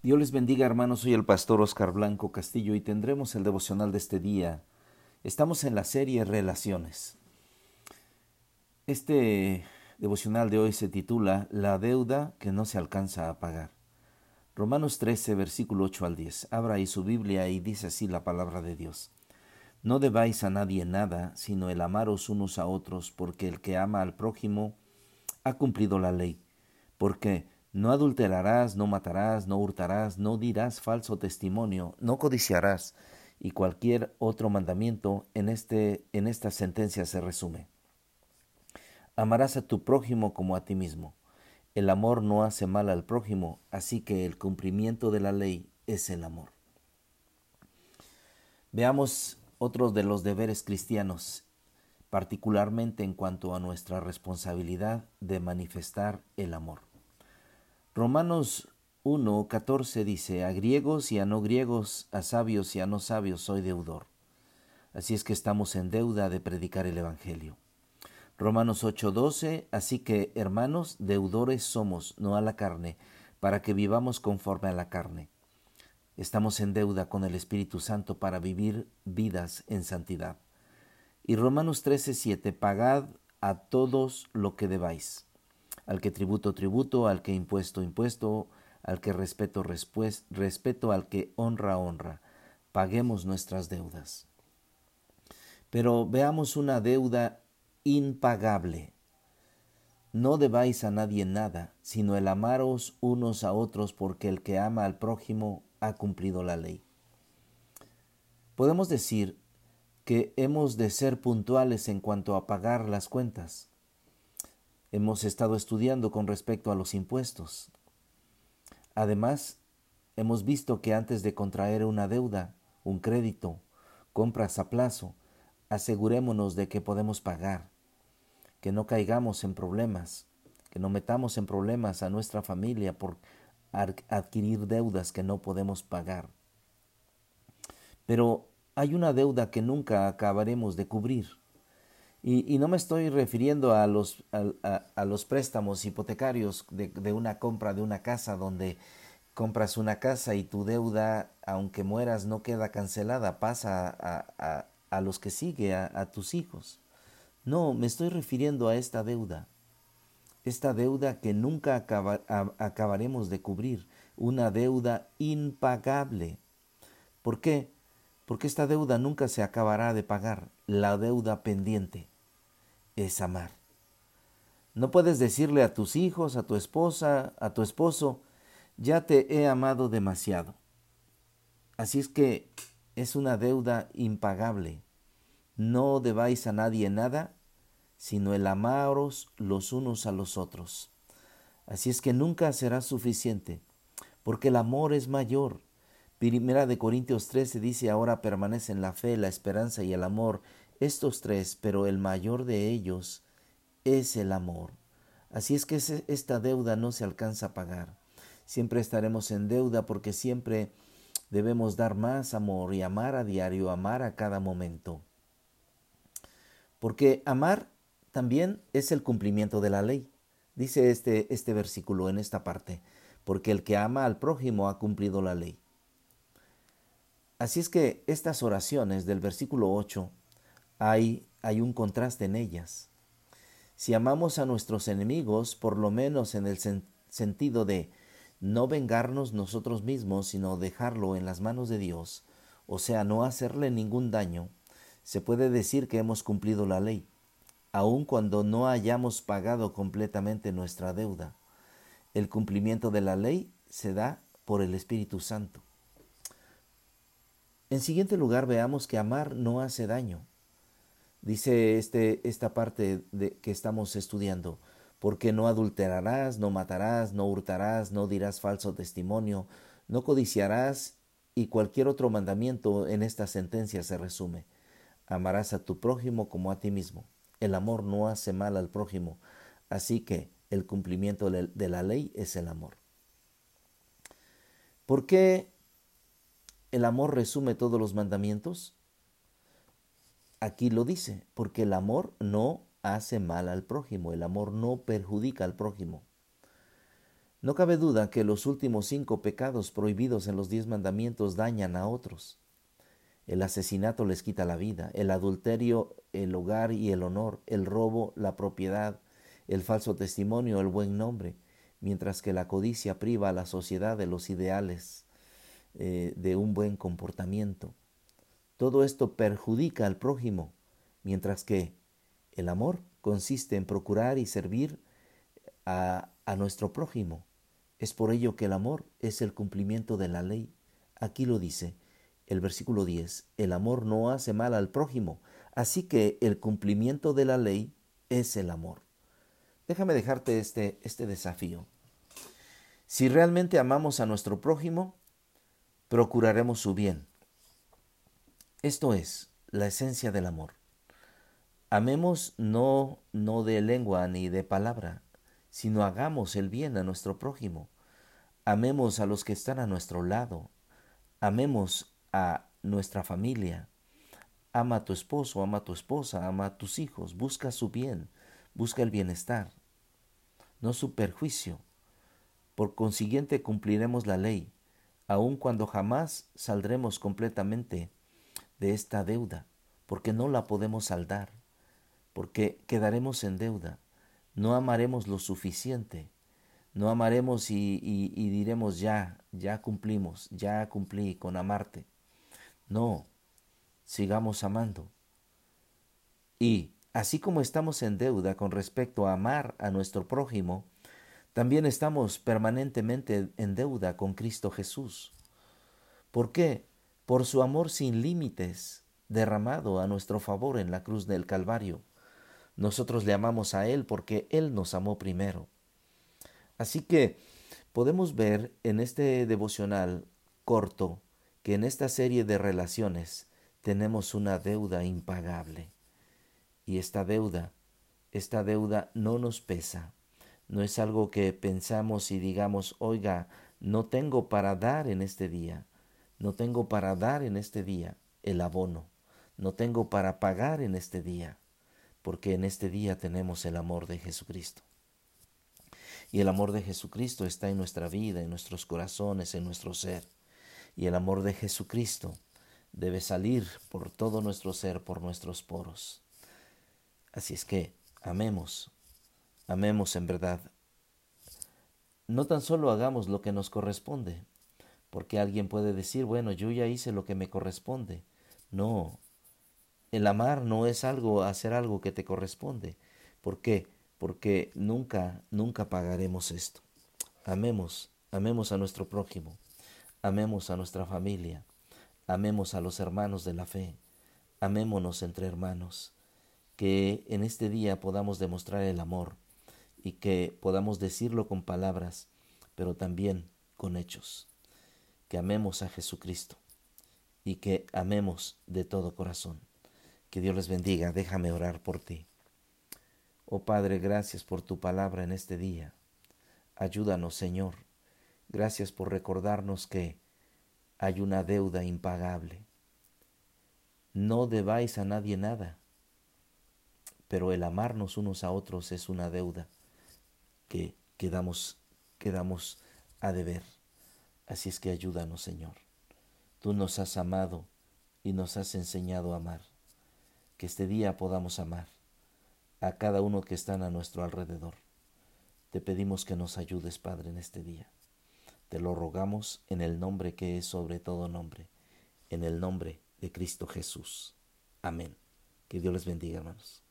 Dios les bendiga hermanos, soy el pastor Oscar Blanco Castillo y tendremos el devocional de este día. Estamos en la serie Relaciones. Este devocional de hoy se titula La deuda que no se alcanza a pagar. Romanos 13, versículo 8 al 10. Abra ahí su Biblia y dice así la palabra de Dios. No debáis a nadie nada, sino el amaros unos a otros, porque el que ama al prójimo ha cumplido la ley. Porque no adulterarás, no matarás, no hurtarás, no dirás falso testimonio, no codiciarás, y cualquier otro mandamiento en, este, en esta sentencia se resume. Amarás a tu prójimo como a ti mismo. El amor no hace mal al prójimo, así que el cumplimiento de la ley es el amor. Veamos otros de los deberes cristianos, particularmente en cuanto a nuestra responsabilidad de manifestar el amor. Romanos 1, 14 dice, a griegos y a no griegos, a sabios y a no sabios soy deudor. Así es que estamos en deuda de predicar el Evangelio. Romanos 8, 12, así que hermanos, deudores somos, no a la carne, para que vivamos conforme a la carne. Estamos en deuda con el Espíritu Santo para vivir vidas en santidad. Y Romanos 13, 7, pagad a todos lo que debáis al que tributo, tributo, al que impuesto, impuesto, al que respeto, respeto, al que honra, honra. Paguemos nuestras deudas. Pero veamos una deuda impagable. No debáis a nadie nada, sino el amaros unos a otros, porque el que ama al prójimo ha cumplido la ley. Podemos decir que hemos de ser puntuales en cuanto a pagar las cuentas hemos estado estudiando con respecto a los impuestos. Además, hemos visto que antes de contraer una deuda, un crédito, compras a plazo, asegurémonos de que podemos pagar, que no caigamos en problemas, que no metamos en problemas a nuestra familia por adquirir deudas que no podemos pagar. Pero hay una deuda que nunca acabaremos de cubrir y, no me estoy refiriendo a los, a, los préstamos hipotecarios de, de, una compra de una casa donde compras una casa y tu deuda, aunque mueras, no queda cancelada, pasa a, a los que sigue, a, tus hijos. No, me estoy refiriendo a esta deuda. Esta deuda que nunca acabaremos de cubrir, una deuda impagable. ¿Por qué? porque esta deuda nunca se acabará de pagar. La deuda pendiente es amar. No puedes decirle a tus hijos, a tu esposa, a tu esposo, ya te he amado demasiado. Así es que es una deuda impagable. No debáis a nadie nada, sino el amaros los unos a los otros. Así es que nunca será suficiente, porque el amor es mayor Primera de Corintios 13 dice, ahora permanecen la fe, la esperanza y el amor, estos tres, pero el mayor de ellos es el amor. Así es que esta deuda no se alcanza a pagar. Siempre estaremos en deuda porque siempre debemos dar más amor y amar a diario, amar a cada momento. Porque amar también es el cumplimiento de la ley. Dice este, este versículo en esta parte, porque el que ama al prójimo ha cumplido la ley. Así es que estas oraciones del versículo 8 hay, hay un contraste en ellas. Si amamos a nuestros enemigos, por lo menos en el sentido de no vengarnos nosotros mismos, sino dejarlo en las manos de Dios, o sea, no hacerle ningún daño, se puede decir que hemos cumplido la ley, aun cuando no hayamos pagado completamente nuestra deuda. El cumplimiento de la ley se da por el Espíritu Santo. En siguiente lugar, veamos que amar no hace daño. Dice este, esta parte de, que estamos estudiando, porque no adulterarás, no matarás, no hurtarás, no dirás falso testimonio, no codiciarás y cualquier otro mandamiento en esta sentencia se resume. Amarás a tu prójimo como a ti mismo. El amor no hace mal al prójimo, así que el cumplimiento de la ley es el amor. ¿Por qué el amor resume todos los mandamientos? Aquí lo dice, porque el amor no hace mal al prójimo, el amor no perjudica al prójimo. No cabe duda que los últimos cinco pecados prohibidos en los diez mandamientos dañan a otros. El asesinato les quita la vida, el adulterio, el hogar y el honor, el robo, la propiedad, el falso testimonio, el buen nombre, mientras que la codicia priva a la sociedad de los ideales eh, de un buen comportamiento. Todo esto perjudica al prójimo, mientras que el amor consiste en procurar y servir a, nuestro prójimo. Es por ello que el amor es el cumplimiento de la ley. Aquí lo dice el versículo 10, el amor no hace mal al prójimo, así que el cumplimiento de la ley es el amor. Déjame dejarte este, este desafío. Si realmente amamos a nuestro prójimo, procuraremos su bien. Esto es la esencia del amor. Amemos no, no de lengua ni de palabra, sino hagamos el bien a nuestro prójimo. Amemos a los que están a nuestro lado. Amemos a nuestra familia. Ama a tu esposo, ama a tu esposa, ama a tus hijos. Busca su bien, busca el bienestar, no su perjuicio. Por consiguiente cumpliremos la ley, aun cuando jamás saldremos completamente de esta deuda, porque no la podemos saldar porque quedaremos en deuda. No amaremos lo suficiente. No amaremos y, diremos ya, ya cumplimos, ya cumplí con amarte. No, sigamos amando. Y así como estamos en deuda con respecto a amar a nuestro prójimo, también estamos permanentemente en deuda con Cristo Jesús. ¿Por qué? Por su amor sin límites derramado a nuestro favor en la cruz del Calvario. Nosotros le amamos a Él porque Él nos amó primero. Así que podemos ver en este devocional corto que en esta serie de relaciones tenemos una deuda impagable. Y esta deuda, esta deuda no nos pesa. No es algo que pensamos y digamos, oiga, no tengo para dar en este día. No tengo para dar en este día el abono. No tengo para pagar en este día porque en este día tenemos el amor de Jesucristo. Y el amor de Jesucristo está en nuestra vida, en nuestros corazones, en nuestro ser. Y el amor de Jesucristo debe salir por todo nuestro ser, por nuestros poros. Así es que amemos, amemos en verdad. No tan solo hagamos lo que nos corresponde, porque alguien puede decir, bueno, yo ya hice lo que me corresponde. No, el amar no es algo, hacer algo que te corresponde. ¿Por qué? Porque nunca, nunca pagaremos esto. Amemos, amemos a nuestro prójimo, amemos a nuestra familia, amemos a los hermanos de la fe, amémonos entre hermanos, que en este día podamos demostrar el amor y que podamos decirlo con palabras, pero también con hechos, que amemos a Jesucristo y que amemos de todo corazón. Que Dios les bendiga. Déjame orar por ti. Oh Padre, gracias por tu palabra en este día. Ayúdanos, Señor. Gracias por recordarnos que hay una deuda impagable. No debáis a nadie nada, pero el amarnos unos a otros es una deuda que quedamos, quedamos a deber. Así es que ayúdanos, Señor. Tú nos has amado y nos has enseñado a amar que este día podamos amar a cada uno que están a nuestro alrededor. Te pedimos que nos ayudes, Padre, en este día. Te lo rogamos en el nombre que es sobre todo nombre, en el nombre de Cristo Jesús. Amén. Que Dios les bendiga, hermanos.